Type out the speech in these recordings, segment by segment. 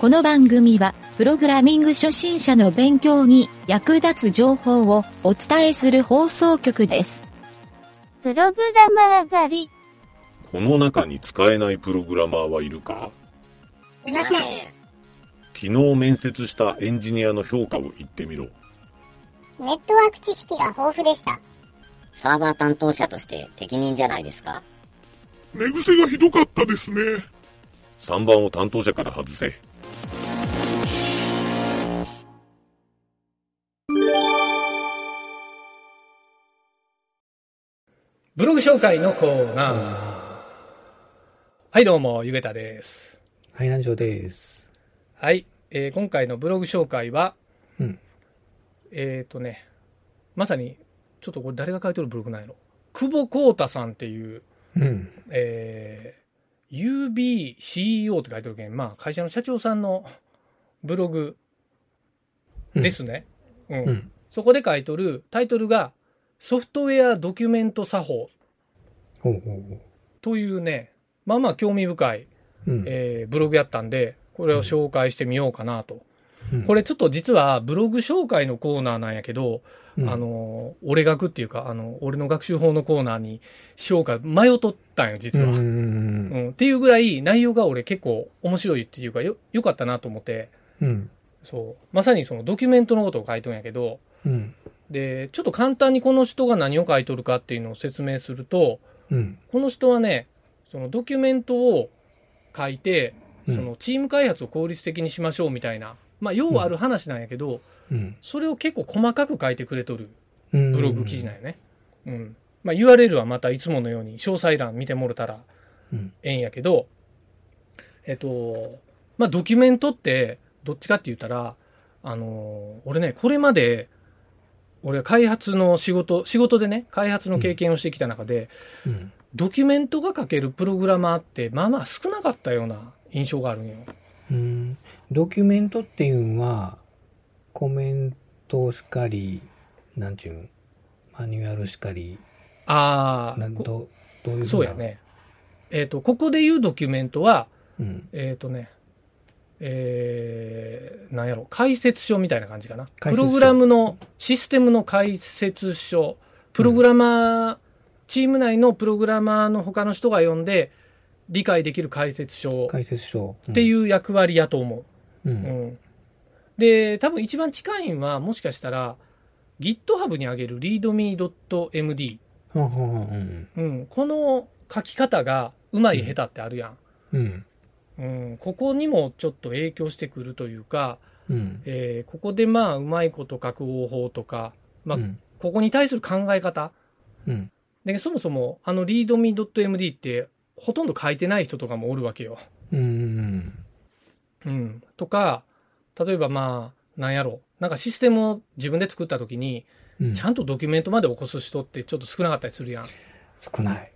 この番組は、プログラミング初心者の勉強に役立つ情報をお伝えする放送局です。プログラマー狩り。この中に使えないプログラマーはいるか？いません。昨日面接したエンジニアの評価を言ってみろ。ネットワーク知識が豊富でした。サーバー担当者として適任じゃないですか寝癖がひどかったですね。3番を担当者から外せ。ブログ紹介のコーナー。はい、どうも、ゆげたです。はい、南條です。はい、えー今回のブログ紹介は、うん。えっ、とね、まさに、ちょっとこれ誰が書いてるブログなんやろ。久保幸太さんっていう、うん。えー、UBCEO って書いてるけん、まあ、会社の社長さんのブログですね。うん。うん。そこで書いとるタイトルが、ソフトウェアドキュメント作法というね、まあまあ興味深い、う。うん。えーブログやったんで、これを紹介してみようかなと。うんこれちょっと実はブログ紹介のコーナーなんやけど、うんあ、の、俺学っていうか、あの、俺の学習法のコーナーにしようか迷っとったんよ、実は。っていうぐらい内容が俺結構面白いっていうかよ、よかったなと思って、うん。そう。まさにそのドキュメントのことを書いとんやけど、うん。で、ちょっと簡単にこの人が何を書いとるかっていうのを説明すると、うん。この人はね、そのドキュメントを書いて、うんそのチーム開発を効率的にしましょうみたいな、まあ、要はある話なんやけど、うん。それを結構細かく書いてくれとるうん。ブログ記事なんよね。うん。まあ、URL はまたいつものように詳細欄見てもろたらうん。ええんやけど、えっと、まあ、ドキュメントって、どっちかって言ったら、あのー俺ね、これまで、俺は開発の仕事、仕事でね、開発の経験をしてきた中で、うん。ドキュメントが書けるプログラマーって、まあまあ少なかったような印象があるんよ。うん。ドキュメントっていうのは、コメントしかり、なんちゅうん、マニュアルしかり、ああ、どどういうそうや。ね。えっ、と、ここで言うドキュメントは、うん。えっ、とね、えー、なんやろ、解説書みたいな感じかな。プログラムの、システムの解説書、プログラマー、チーム内のプログラマーの他の人が読んで、理解できる解説書解説書。っていう役割やと思う。うん。う。うんん。で、多分一番近いんは、もしかしたら、GitHub に上げる readme.md。うん。うん。この書き方が、うまい下手ってあるやん。うん。うん。ここにもちょっと影響してくるというか、うん。えーここでまあ、うまいこと書く方法とか、まあ、うん。ここに対する考え方。うん。で、そもそも、あの readme.md って、ほとんど書いてない人とかもおるわけよ。うん。うん。とか、例えばまあ、なんやろ。なんかシステムを自分で作った時に、うん。ちゃんとドキュメントまで起こす人ってちょっと少なかったりするやん。少ない。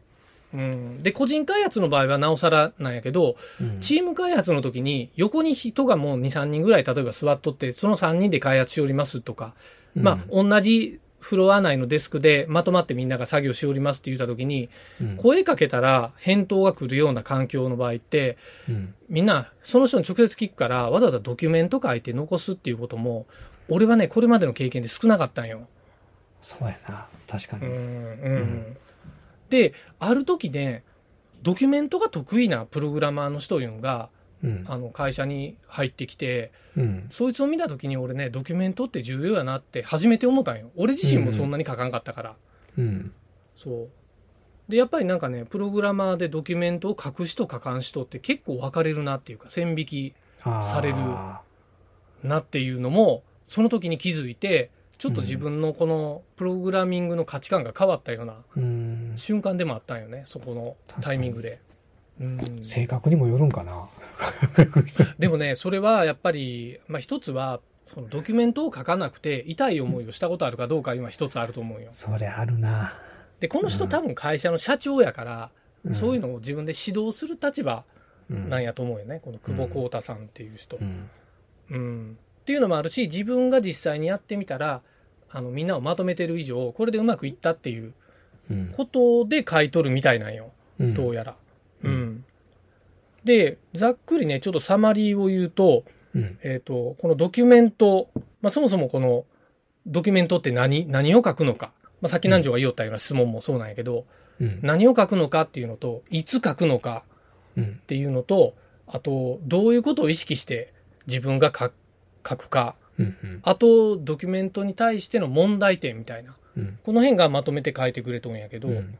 うん。で、個人開発の場合はなおさらなんやけど、うん。チーム開発の時に横に人がもう2、3人ぐらい例えば座っとって、その3人で開発しおりますとか、まあ、同じフロア内のデスクでまとまってみんなが作業しおりますって言った時に、うん、声かけたら返答が来るような環境の場合って、うん。みんなその人に直接聞くから、わざわざドキュメント書いて残すっていうことも、俺はね、これまでの経験で少なかったんよ。そうやな。確かに。うんうんで、ある時ね、ドキュメントが得意なプログラマーの人いうのが、うん。あの会社に入ってきて、うん。そいつを見た時に俺ね、ドキュメントって重要やなって初めて思ったんよ。俺自身もそんなに書かんかったから。うん。そう。で、やっぱりなんかね、プログラマーでドキュメントを書く人書かん人って結構分かれるなっていうか、線引きされるなっていうのも、その時に気づいて、ちょっと自分のこのプログラミングの価値観が変わったようなうん。瞬間でもあったんよね、そこのタイミングで。うん、性格にもよるんかな。でもね、それはやっぱり、まあ一つは、そのドキュメントを書かなくて痛い思いをしたことあるかどうか今一つあると思うよ。それあるな。で、この人うん多分会社の社長やから、んそういうのを自分で指導する立場うんなんやと思うよね、この久保幸太さんっていう人。うん。うん。っていうのもあるし、自分が実際にやってみたら、あの、みんなをまとめてる以上、これでうまくいったっていううん。ことで書いとるみたいなんよ。うんどうやら。うん。で、ざっくりね、ちょっとサマリーを言うと、うん。えっ、と、このドキュメント、まあ、そもそもこのドキュメントって何、何を書くのか。まあ、さっき南條が言おったような質問もそうなんやけど、うん。何を書くのかっていうのと、いつ書くのかうんっ。ていうのと、あと、どういうことを意識して自分が書書くか。うん。うん。あと、ドキュメントに対しての問題点みたいな。うん。この辺がまとめて書いてくれとんやけど、うん。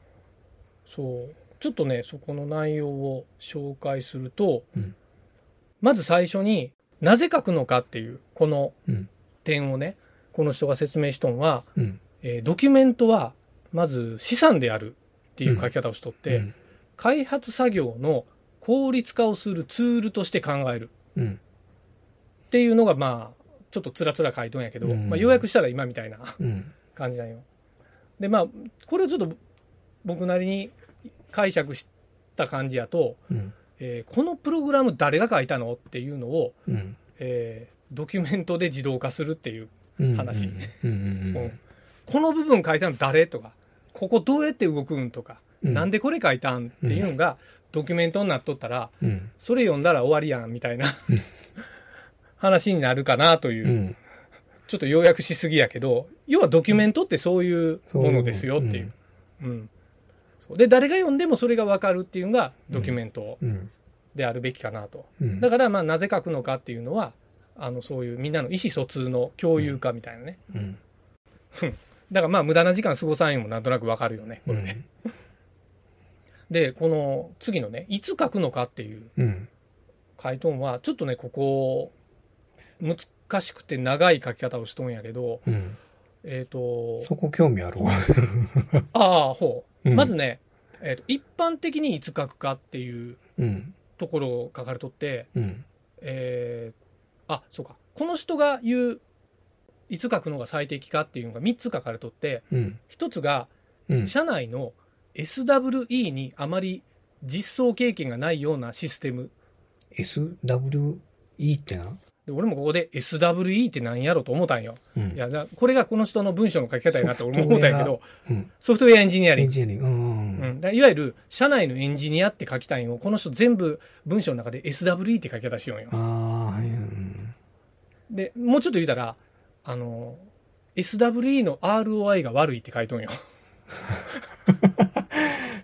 そう。ちょっとね、そこの内容を紹介すると、うんまず最初になぜ書くのかっていう、このうん。点をね、この人が説明しとんは、うん。えードキュメントは、まず資産であるっていう書き方をしとって、うん。開発作業の効率化をするツールとして考えるうん。っていうのが、まあ、ちょっとつらつら書いとんやけど、うんまあ、要約したら今みたいなうん。感じなんよ。で、まあ、これをちょっと僕なりに解釈した感じやと、うん。えーこのプログラム誰が書いたのっていうのを、うん。えードキュメントで自動化するっていう、うん。話この部分書いたの誰とか、ここどうやって動くんとか、うん。なんでこれ書いたんっていうのがドキュメントになっとったら、うん。それ読んだら終わりやんみたいな 話になるかなという、うん。ちょっと要約しすぎやけど、要はドキュメントってそういうものですよっていう。うんそうで、誰が読んでもそれがわかるっていうのがドキュメントうん。であるべきかなと。うん。だから、まあ、なぜ書くのかっていうのは、あの、そういうみんなの意思疎通の共有化みたいなね。うん。だから、まあ、無駄な時間過ごさんようもなんとなくわかるよね、これで。で、この次のね、いつ書くのかっていううん。回答は、ちょっとね、ここ、難しくて長い書き方をしとんやけど、うん。えっ、と、そこ興味あるわ。ああ、ほう。うんまずね、えーと、一般的にいつ書くかっていううん。ところを書かれとって、うん。えーあ、そうか。この人が言う、いつ書くのが最適かっていうのが3つ書かれとって、うん。1つが、うん。社内の SWE にあまり実装経験がないようなシステム。SWE ってな？で俺もここで SWE って何やろと思ったんよ。うんいや、だこれがこの人の文章の書き方やなって俺も思ったんやけど、うん。ソフトウェアエンジニアリング。いわゆる社内のエンジニアって書きたいのをこの人全部文章の中で SWE って書き方しようよ。で、もうちょっと言うたら、あの、SWE の ROI が悪いって書いとんよ。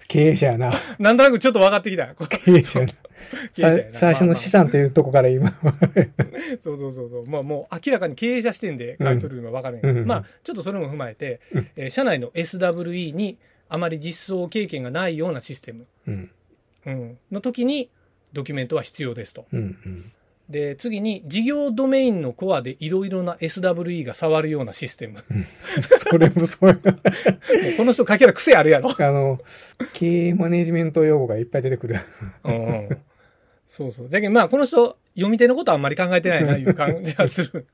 経営者やな。なんとなくちょっと分かってきた。経営者やな。最初の資産というとこから今。そうそうそうそう。まあもう明らかに経営者視点で書いとるのが分かるんやけどうんまあちょっとそれも踏まえて、うんえー社内の SWE にあまり実装経験がないようなシステム、うん。うん、の時にドキュメントは必要ですと。うん。うん。で、次に事業ドメインのコアでいろいろな SWE が触るようなシステム。それもそうこの人書き方癖あるやろ。あの、経営マネジメント用語がいっぱい出てくる。うんうん。そうそう。だけどまあこの人読み手のことはあんまり考えてないないう感じがする。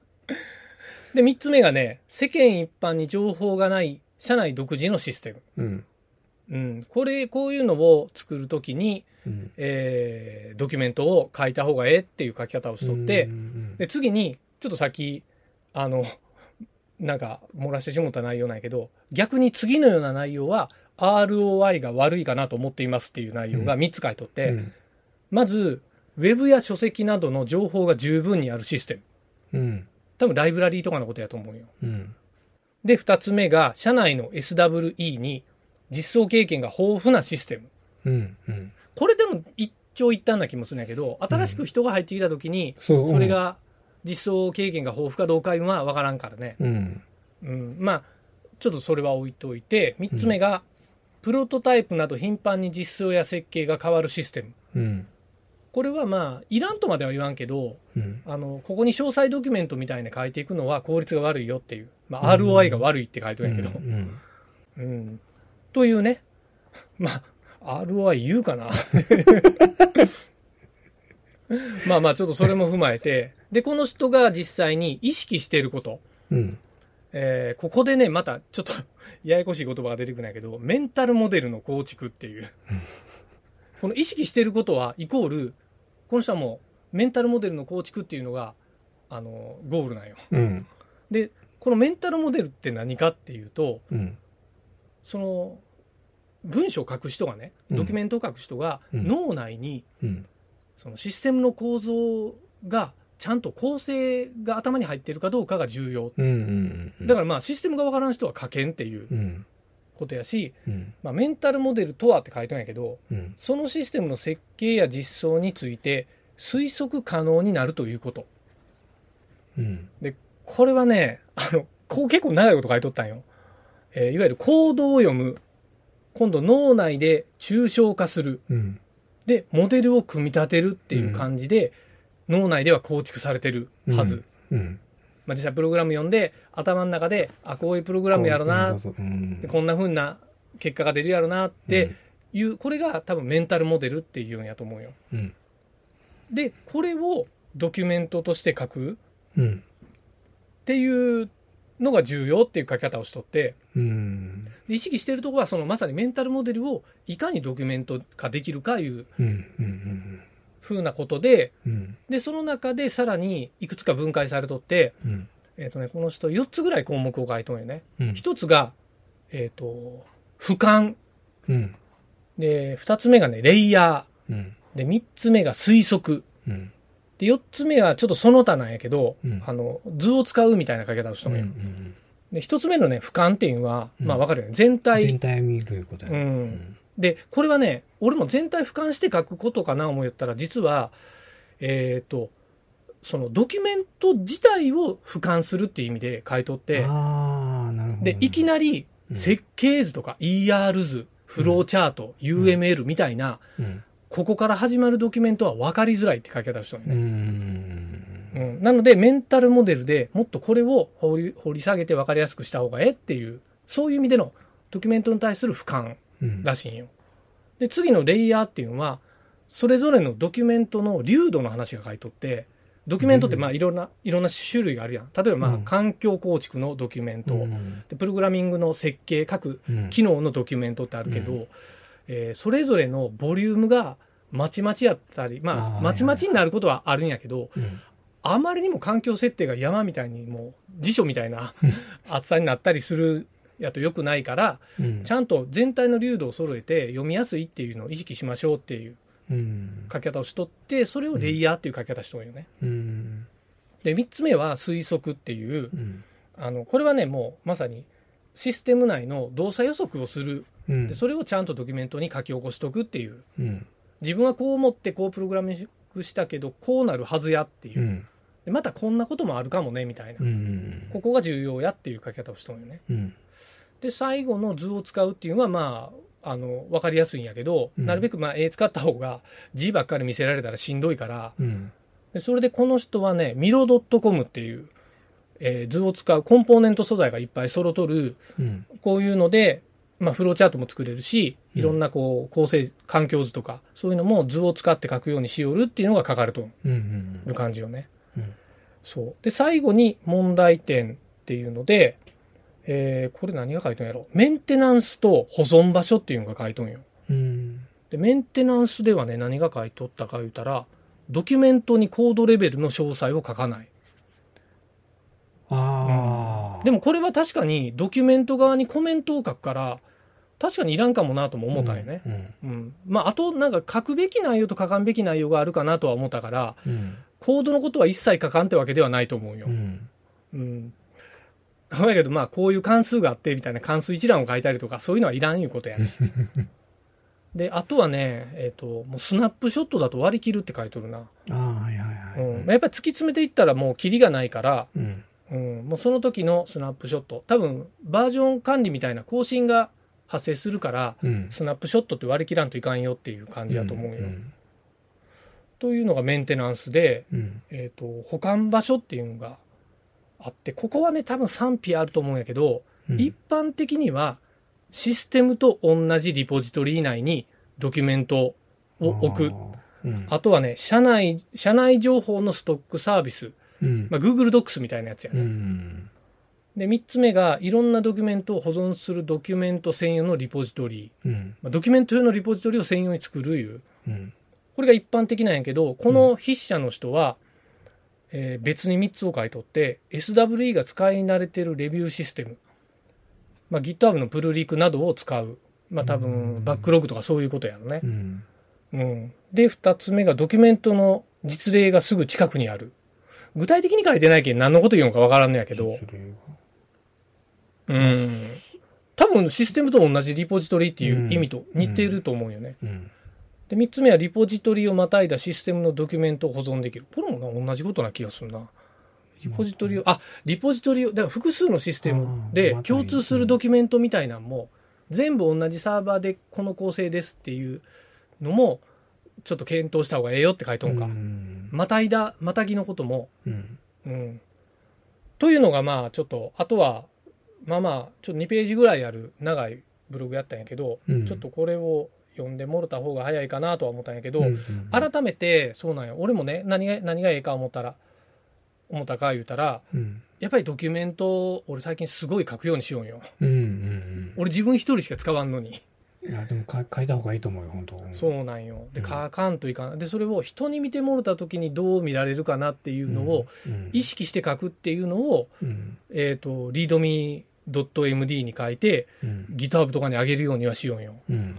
で、三つ目がね、世間一般に情報がない社内独自のシステム。うん。うん。これ、こういうのを作るときに、うん。えー、ドキュメントを書いた方がええっていう書き方をしとって、うんで、次に、ちょっと先、あの、なんか、漏らしてしもった内容なんやけど、逆に次のような内容は、ROI が悪いかなと思っていますっていう内容が3つ書いとって、うん。まず、ウェブや書籍などの情報が十分にあるシステム。うん。多分ライブラリーとかのことやと思うよ。うん。で、二つ目が、社内の SWE に実装経験が豊富なシステム。うん。うん。これでも一長一短な気もするんやけど、新しく人が入ってきた時に、それが実装経験が豊富かどうかは分からんからね。うん。うん。まあ、ちょっとそれは置いといて、三つ目が、プロトタイプなど頻繁に実装や設計が変わるシステム。うん。これはまあ、いらんとまでは言わんけど、うん。あの、ここに詳細ドキュメントみたいに書いていくのは効率が悪いよっていう。まあ、ROI が悪いって書いてるんやけど。うん。うん。というね。まあ、ROI 言うかな。まあまあ、ちょっとそれも踏まえて。で、この人が実際に意識していること。うん。えーここでね、またちょっとややこしい言葉が出てくるんやけど、メンタルモデルの構築っていう。この意識していることは、イコール、この人はもう、メンタルモデルの構築っていうのが、あの、ゴールなんよ。うん。で、このメンタルモデルって何かっていうと、うん。その、文章を書く人がね、うんドキュメントを書く人が、うん脳内にうん。そのシステムの構造がちゃんと構成が頭に入っているかどうかが重要。だからまあシステムがわからん人は書けんっていううん。ことやし、うん。まあ、メンタルモデルとはって書いてんやけど、うん。そのシステムの設計や実装について推測可能になるということ。うん。これはね、あの、こう結構長いこと書いとったんよ。えーいわゆるコードを読む。今度脳内で抽象化する。うん。で、モデルを組み立てるっていう感じで、脳内では構築されてるはず。うん。まあ、実際プログラム読んで、頭の中で、あ、こういうプログラムやろな、うんでこんな風な結果が出るやろなっていう、これが多分メンタルモデルっていうんやと思うよ。うん。で、これをドキュメントとして書くうん。っていうのが重要っていう書き方をしとって、うん。で意識してるところはそのまさにメンタルモデルをいかにドキュメント化できるかいううん。うなことで、うん。で、その中でさらにいくつか分解されとって、うん。えっ、とね、この人4つぐらい項目を書いとんよね。うん。1つが、えっ、と、俯瞰。うん。で、2つ目がね、レイヤうん。ー。で、3つ目が推測。うん。で、4つ目はちょっとその他なんやけど、うんあの、図を使うみたいな書き方をしとうんん。よ。うん。で、1つ目のね、俯瞰っていうのは、うんまあわかるよね。全体全体見ることやうね。ん。で、これはね、俺も全体俯瞰して書くことかな思いったら、実は、えっ、と、そのドキュメント自体を俯瞰するっていう意味で書いとって、ああ、なるほど。で、いきなりうん設計図とか ER 図、フローチャート、UML みたいな、うん。ここから始まるドキュメントは分かりづらいって書き方をしたのうね。ん。うんなので、メンタルモデルでもっとこれを掘り掘り下げて分かりやすくした方がええっていう、そういう意味でのドキュメントに対する俯瞰うん。らしいんよ。で、次のレイヤーっていうのは、それぞれのドキュメントの流度の話が書いとって、ドキュメントってまあいろんな、いろんな種類があるやん。例えばまあうん。環境構築のドキュメント、うん。でプログラミングの設計、各うん。機能のドキュメントってあるけど、うえーそれぞれのボリュームがまちまちやったり、まあ、まちまちになることはあるんやけど、うん。あまりにも環境設定が山みたいにもう辞書みたいな 厚さになったりするやと良くないから、うんちゃんと全体の流度を揃えて読みやすいっていうのを意識しましょうっていううん書き方をしとって、それをレイヤーっていう書き方しとるよね。うんで、三つ目は推測っていうう、んあの、これはね、もうまさにシステム内の動作予測をする。うんで、それをちゃんとドキュメントに書き起こしとくっていう。うん自分はこう思ってこうプログラミングしたけど、こうなるはずやっていうまたこんなこともあるかもね、みたいなう。んここが重要やっていう書き方をしとるよね。うんで、最後の図を使うっていうのは、まあ、あの、わかりやすいんやけど、うん。なるべくまあ絵使った方が字ばっかり見せられたらしんどいから、うん。でそれでこの人はね、ミロ .com っていう、えー図を使うコンポーネント素材がいっぱい揃とる、うん。こういうので、まあ、フローチャートも作れるし、いろんなこう、構成、環境図とか、そういうのも図を使って書くようにしよるっていうのが書かれとる感じよね。うん。そう。で、最後に問題点っていうので、えーこれ何が書いとんやろ？メンテナンスと保存場所っていうのが書いとんよ。うんで、メンテナンスではね、何が書いとったか言うたら、ドキュメントにコードレベルの詳細を書かない。ああでもこれは確かにドキュメント側にコメントを書くから、確かにいらんかもなとも思ったんよね。うんうん。まあ、あと、なんか書くべき内容と書かんべき内容があるかなとは思ったから、うんコードのことは一切書かんってわけではないと思うよう。んうん。だけど、まあ、こういう関数があって、みたいな関数一覧を書いたりとか、そういうのはいらんいうことやね。で、あとはね、えっ、と、もうスナップショットだと割り切るって書いとるな。ああはいはいはいうん。やっぱり突き詰めていったらもうキリがないから、うんうん、もうその時のスナップショット。多分、バージョン管理みたいな更新が発生するから、うんスナップショットって割り切らんといかんよっていう感じだと思うよ。んというのがメンテナンスで、うんえっ、と、保管場所っていうのがあって、ここはね、多分賛否あると思うんやけど、うん一般的にはシステムと同じリポジトリ内にドキュメントを置く。うんあとはね、社内、社内情報のストックサービス。うんまあ、Google Docs みたいなやつやうね。んで、三つ目が、いろんなドキュメントを保存するドキュメント専用のリポジトリ。うんまあ、ドキュメント用のリポジトリを専用に作るいう。うんこれが一般的なんやけど、この筆者の人は、えー別に3つを書いとって、SWE が使い慣れてるレビューシステム、まあ、GitHub のプルリクなどを使う。まあ多うん分、バックログとかそういうことやろねう。んうん。で、二つ目がドキュメントの実例がすぐ近くにある。具体的に書いてないけん何のこと言うのかわからんのやけど、うん。多分システムと同じリポジトリっていう意味と似てると思うよね。うん。で、三つ目はリポジトリをまたいだシステムのドキュメントを保存できる。これもな同じことな気がするな。リポジトリを、あ、リポジトリを、だから複数のシステムあでー共通するドキュメントみたいなんも、全部同じサーバーでこの構成ですっていうのも、ちょっと検討した方がええよって書いとんか。うん。またいだ、またぎのことも、うん。うん。というのがまあちょっと、あとは、まあまあ、ちょっと2ページぐらいある長いブログやったんやけど、うんちょっとこれを読んでもろた方が早いかなとは思ったんやけど、うん改めてそうなんや俺もね何が何がええか思ったら思ったか言うたらうん。やっぱりドキュメント俺最近すごい書くようにしようんようん。うん。俺自分一人しか使わんのにいや、でも書書いた方がいいと思うよ、本当。そうなんよでうん書かんといかんでそれを人に見てもろた時にどう見られるかなっていうのをうん、意識して書くっていうのを、うん。えっ、と readme.md に書いてうん。GitHub とかに上げるようにはしようんようん。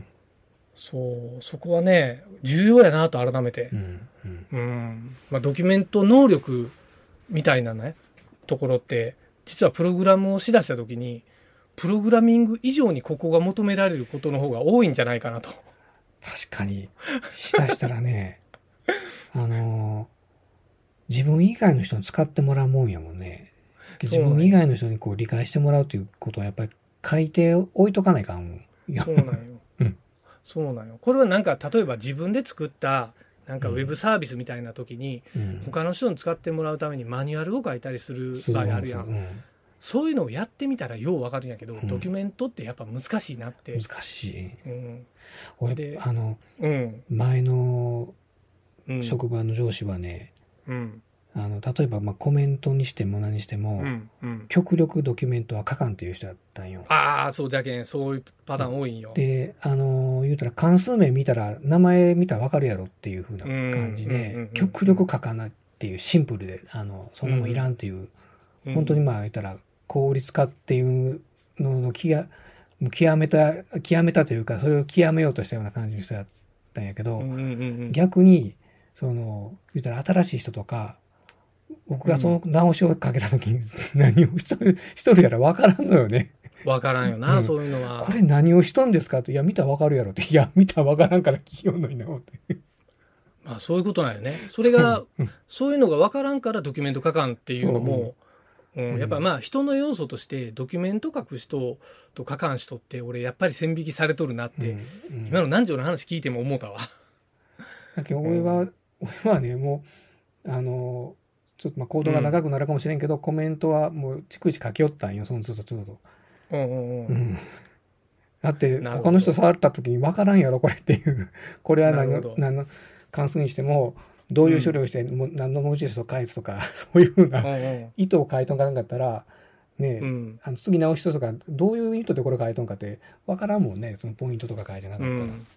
そうそこはね重要やなと改めてうん。うん。うんまあ、ドキュメント能力みたいなね、ところって、実はプログラムをしだしたときに、プログラミング以上にここが求められることの方が多いんじゃないかなと。確かに、しだしたらね、あのー自分以外の人に使ってもらうもんやもんね。自分以外の人にこう理解してもらうということはやっぱり書いて置いとかないかんよ。そうなんよ。うんそうなんよ。これはなんか、例えば自分で作った、なんかウうんェブサービスみたいな時に、うん他の人に使ってもらうためにマニュアルを書いたりする場合あるや。そうんそういうのをやってみたらようわかるんやけど、んドキュメントってやっぱ難しいなって。難しい。うん。俺で、あの、うん。前のうん。職場の上司はね、うん。あの、例えばまあコメントにしても何にしても、うん。うん。極力ドキュメントは書かんっていう人だったんよ。ああ、そうじゃけん、そういうパターン多いんよ。で、あのー言うたら関数名見たら、名前見たらわかるやろっていう風な感じで、極力書かないっていうシンプルで、あの、そんなもんいらんっていう、うん本当にまあ言ったら効率化っていうののきや、もう極めた、極めたというか、それを極めようとしたような感じの人だったんやけど、うんうんうんうん逆に、その、言ったら新しい人とか、僕がその直しをかけた時に 何をしとるしとるやらわからんのよね。わからんよな、うんそういうのは。これ何をしとんですかって、いや、見たらわかるやろって。いや、見たらわからんから聞きよんのにな、思って。まあそういうことなんよね。それが、うんそういうのがわからんからドキュメント書かんっていうのも、うんうんやっぱまあ人の要素としてドキュメント書く人と書かん人って俺やっぱり線引きされとるなって、今の南條の話聞いても思うたわ。だけど俺は、俺はね、もう、あの、ちょっとまあ、コードが長くなるかもしれんけど、コメントはもう、逐一書きよったんよ、その都度都度。うんうんうん。うん。だって、他の人触った時に分からんやろ、これっていう。これは何の何の関数にしても、どういう処理をして、もう何の文字列を返すとか、そういうふうなうんうん意図を書いとんかなんかったら、ね、うんあの次直し人とか、どういう意図でこれ書いとんかって、分からんもんね、そのポイントとか書いてなかったら。うん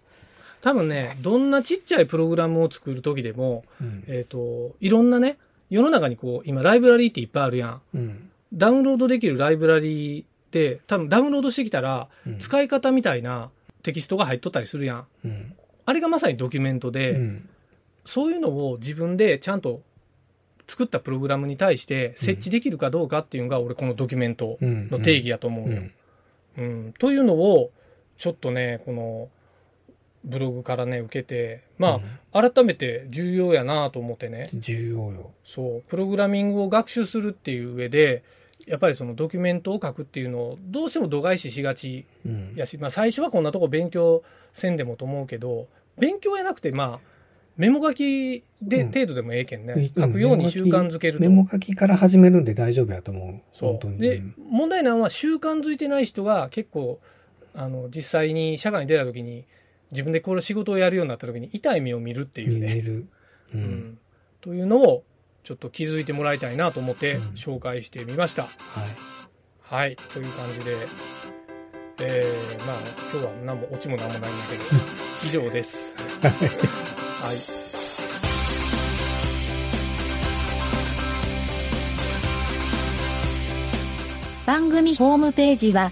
多分ね、どんなちっちゃいプログラムを作るときでも、うんえっ、と、いろんなね、世の中にこう、今ライブラリーっていっぱいあるやん。うん。ダウンロードできるライブラリーって、多分ダウンロードしてきたら、うん。使い方みたいなテキストが入っとったりするやん。うん。あれがまさにドキュメントで、うん。そういうのを自分でちゃんと作ったプログラムに対して設置できるかどうかっていうのが、俺このドキュメントうんの定義やと思うよ。うん。うん。というのを、ちょっとね、このブログからね、受けて、まあ、改めて重要やなと思ってね。重要よ。そう、プログラミングを学習するっていう上で、やっぱりそのドキュメントを書くっていうのをどうしても度外視しがちうんやし、まあ最初はこんなとこ勉強せんでもと思うけど、勉強やなくてまあ、メモ書きでうん程度でもええけんね、うん書くように習慣づけると。メモ書きから始めるんで大丈夫やと思う。そう。本当に。でうん、問題なのは習慣づいてない人が結構、あの、実際に社会に出た時に、自分でこれ仕事をやるようになった時に痛い目を見るっていうね。見れる。ううんん。というのを、ちょっと気づいてもらいたいなと思ってうん紹介してみました。はい。はい。という感じで、えー、まあ、今日は何も、オチも何もないんだけど、以上です。はい。番組ホームページは